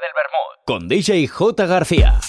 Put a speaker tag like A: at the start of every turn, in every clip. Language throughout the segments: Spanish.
A: del Bermud. Con DJ J. García.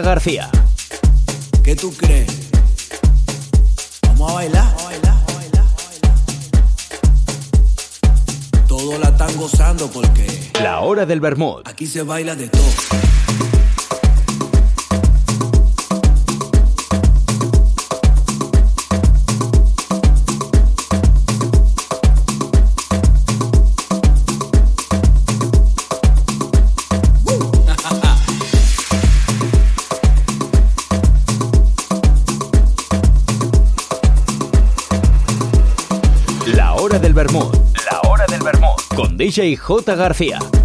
B: García. ¿Qué tú
A: crees? Vamos a bailar. Vamos
B: a bailar, a bailar, a bailar. Todos la están gozando porque.
A: La hora del Bermud.
B: Aquí se baila de todo.
A: DJ J. García.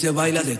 B: se
C: baila de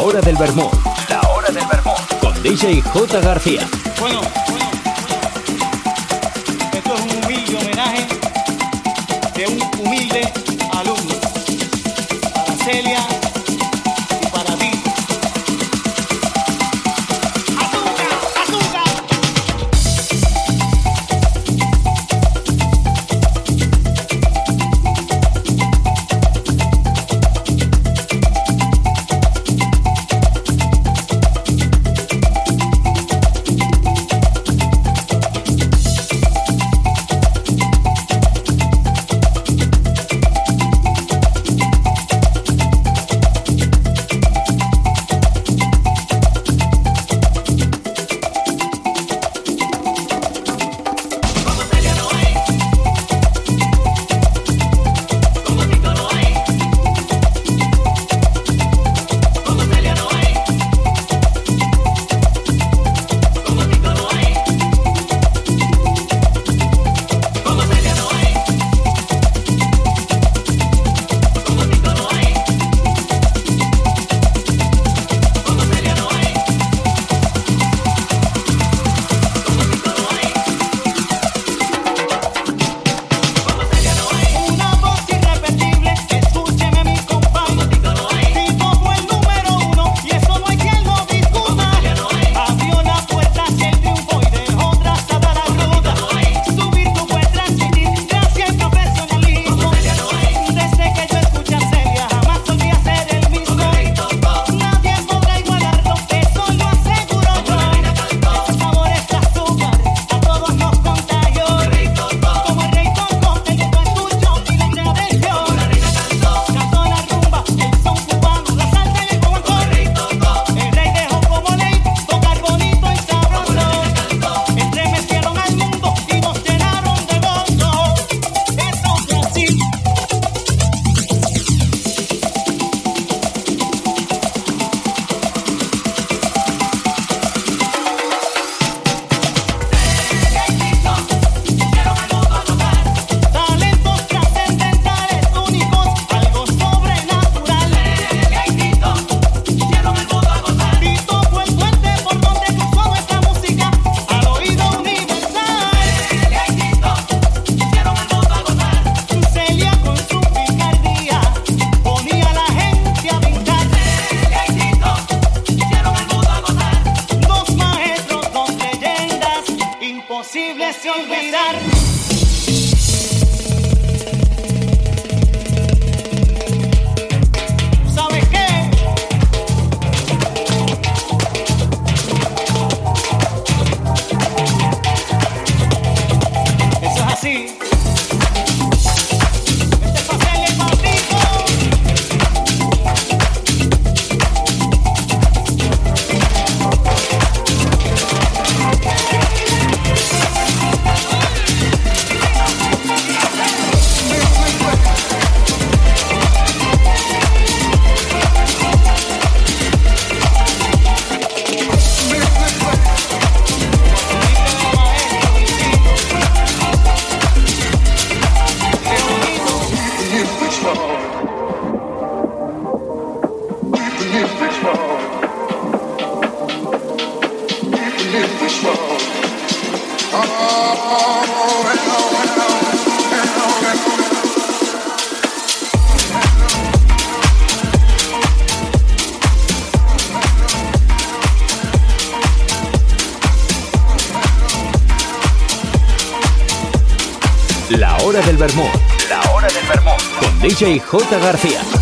D: hora del
B: Vermont. La
D: hora del Vermont. Con DJ J. García.
E: DJ J. García.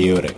E: value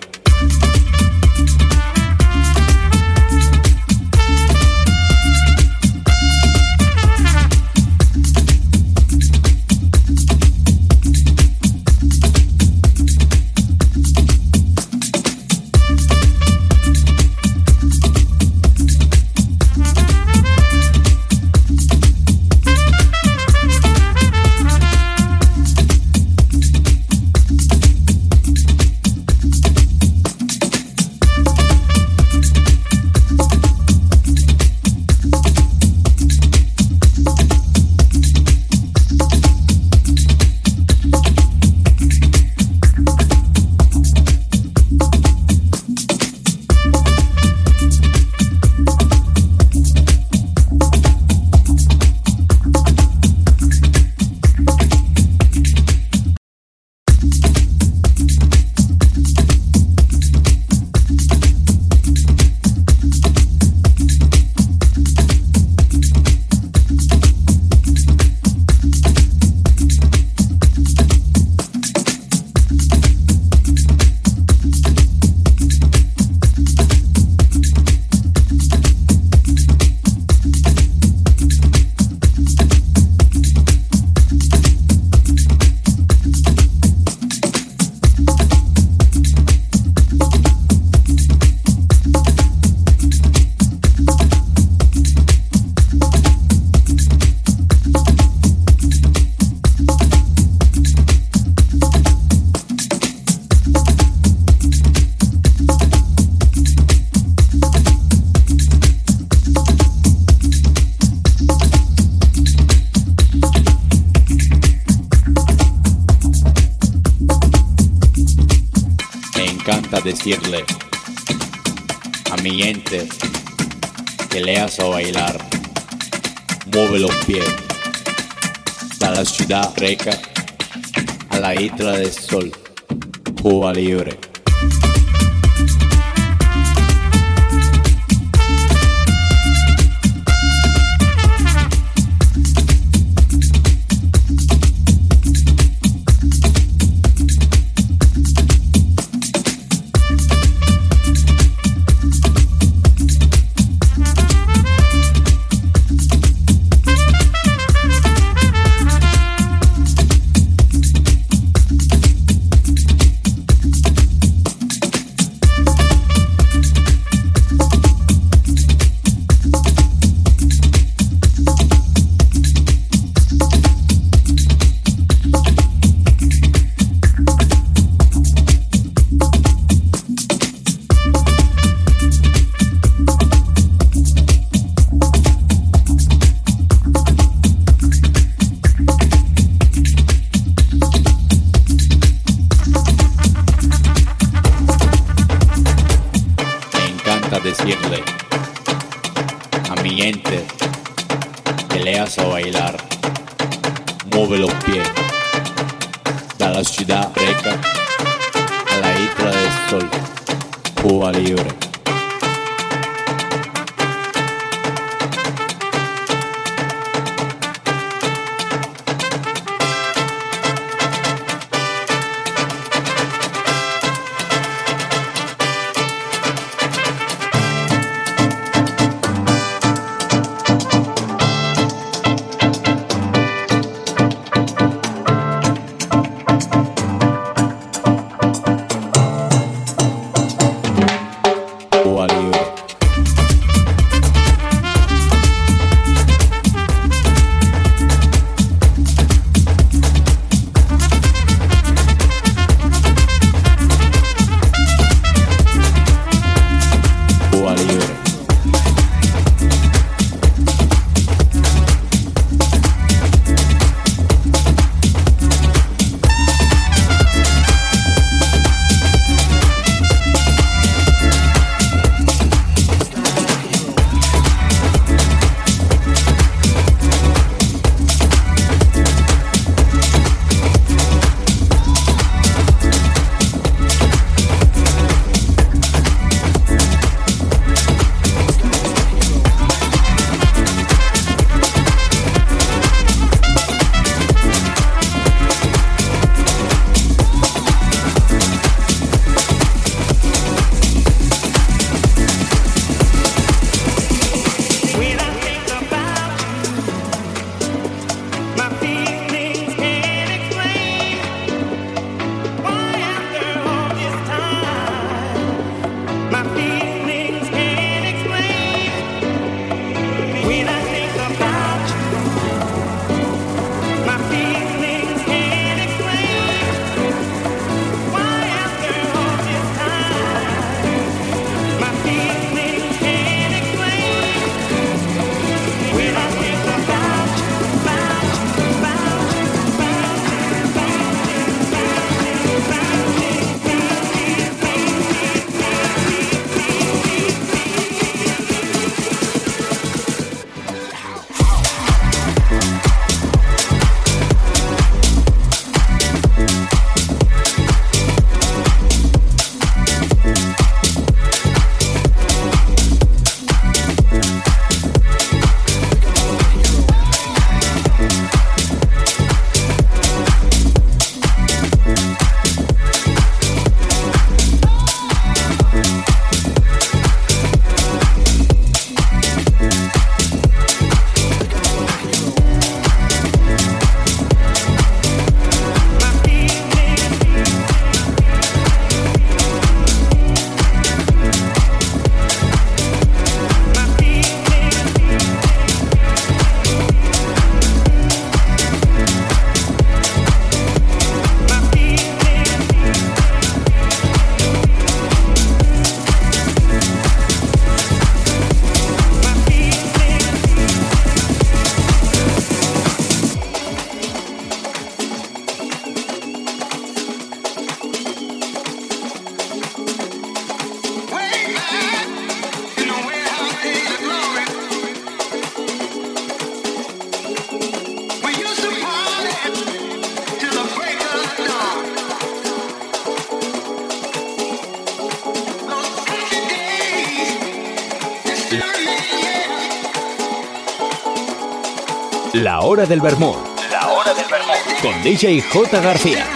D: La hora del vermut. La hora del vermut. Con DJ J. García.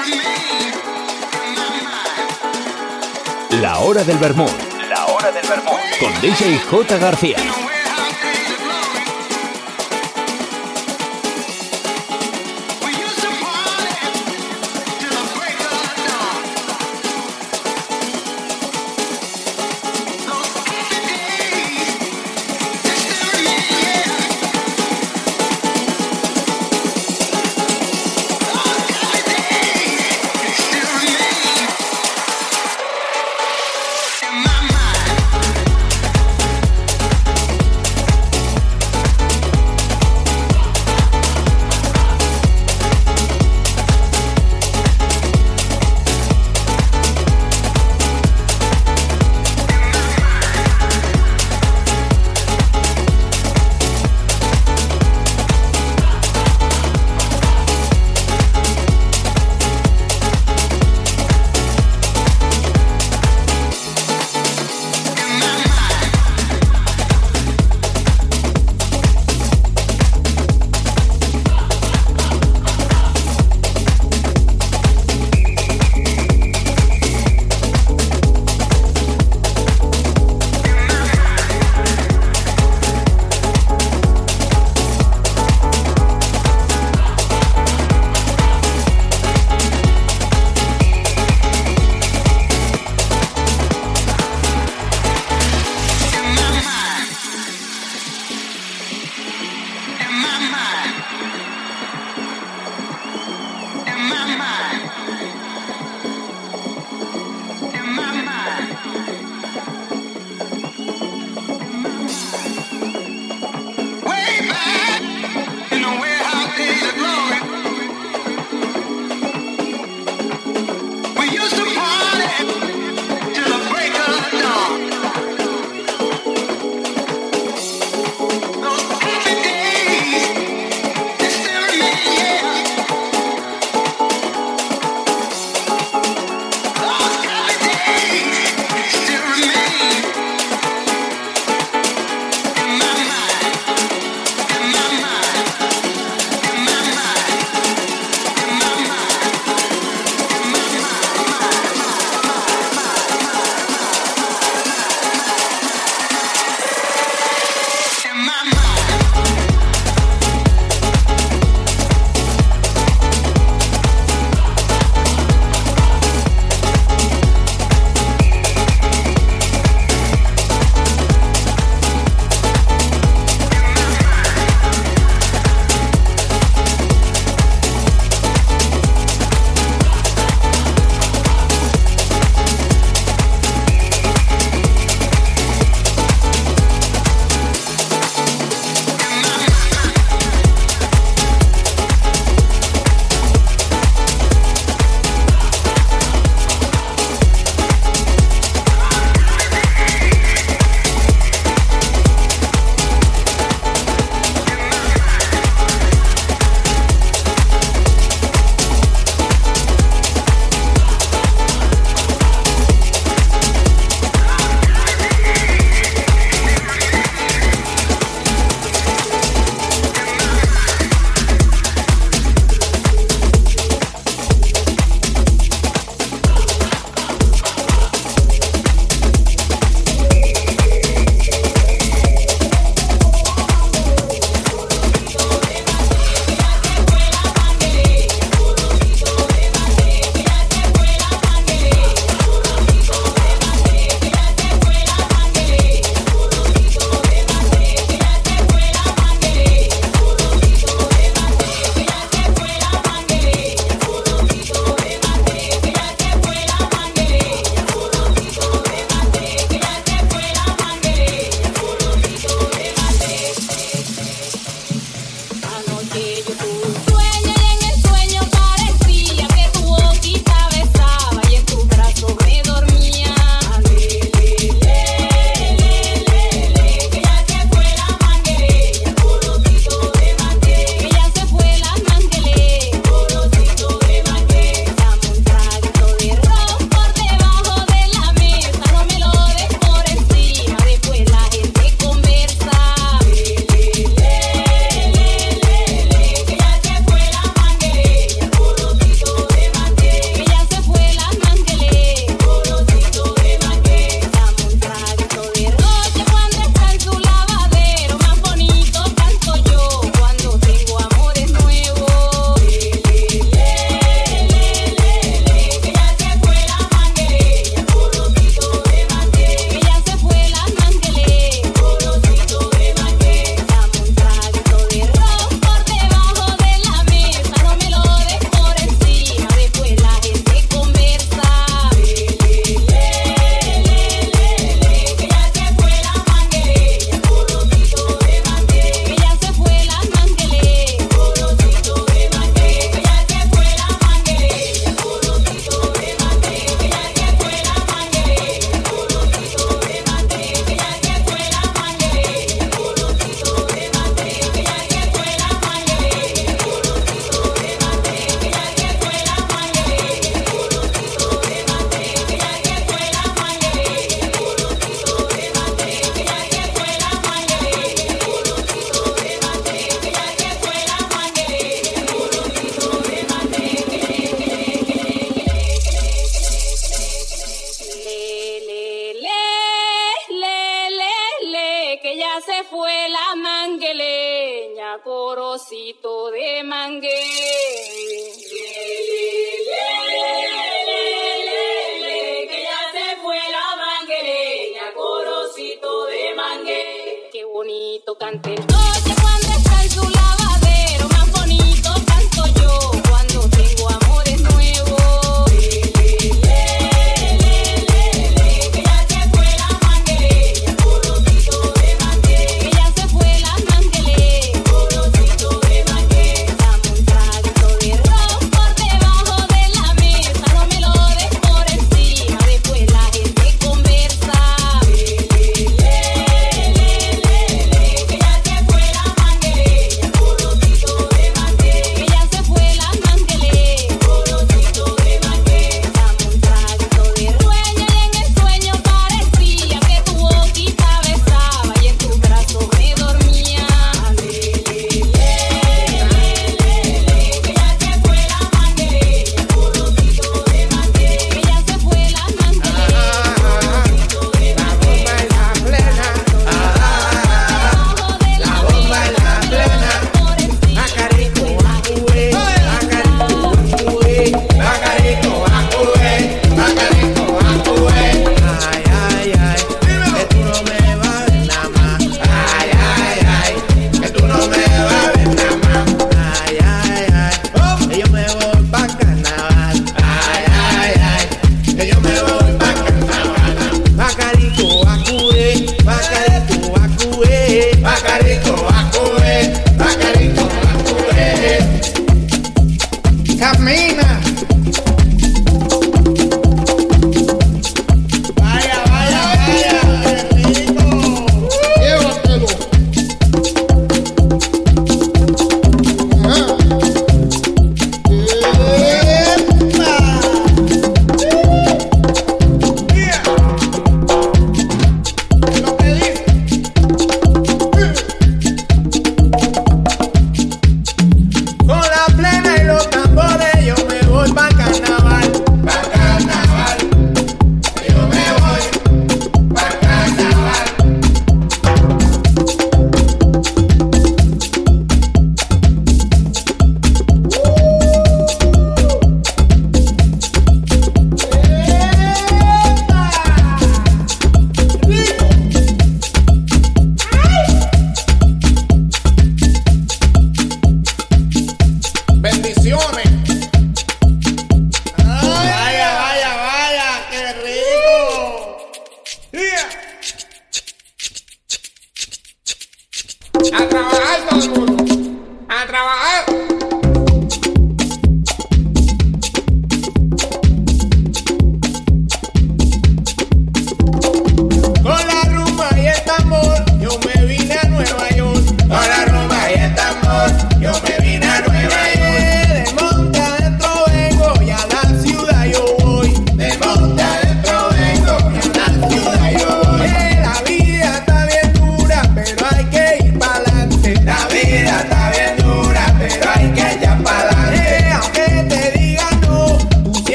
D: La hora del vermut. La hora del vermut. Con DJ J. García.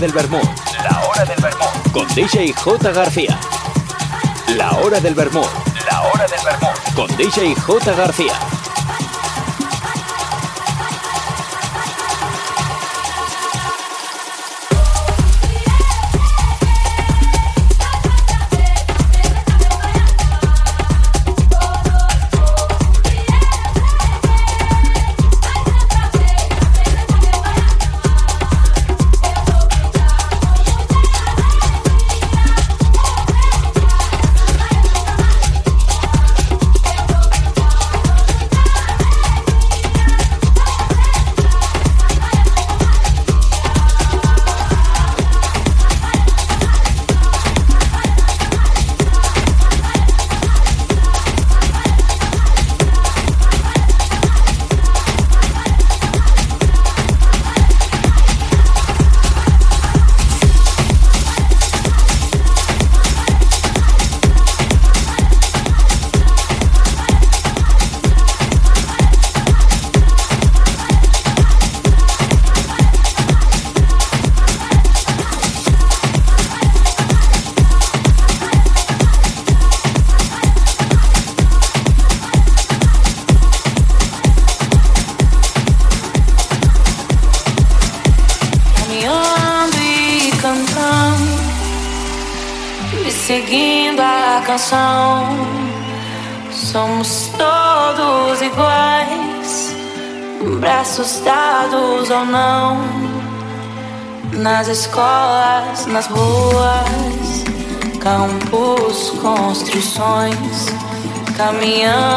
F: del
D: Vermut. La hora del Vermut. Con DJ J. García. La hora del Vermut. La hora del Vermut. Con DJ J. García.
G: nas ruas, campos, construções, caminhando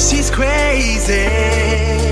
H: she's crazy.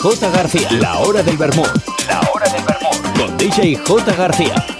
B: J. García. La hora del vermut. La hora del vermut. Con DJ J. García.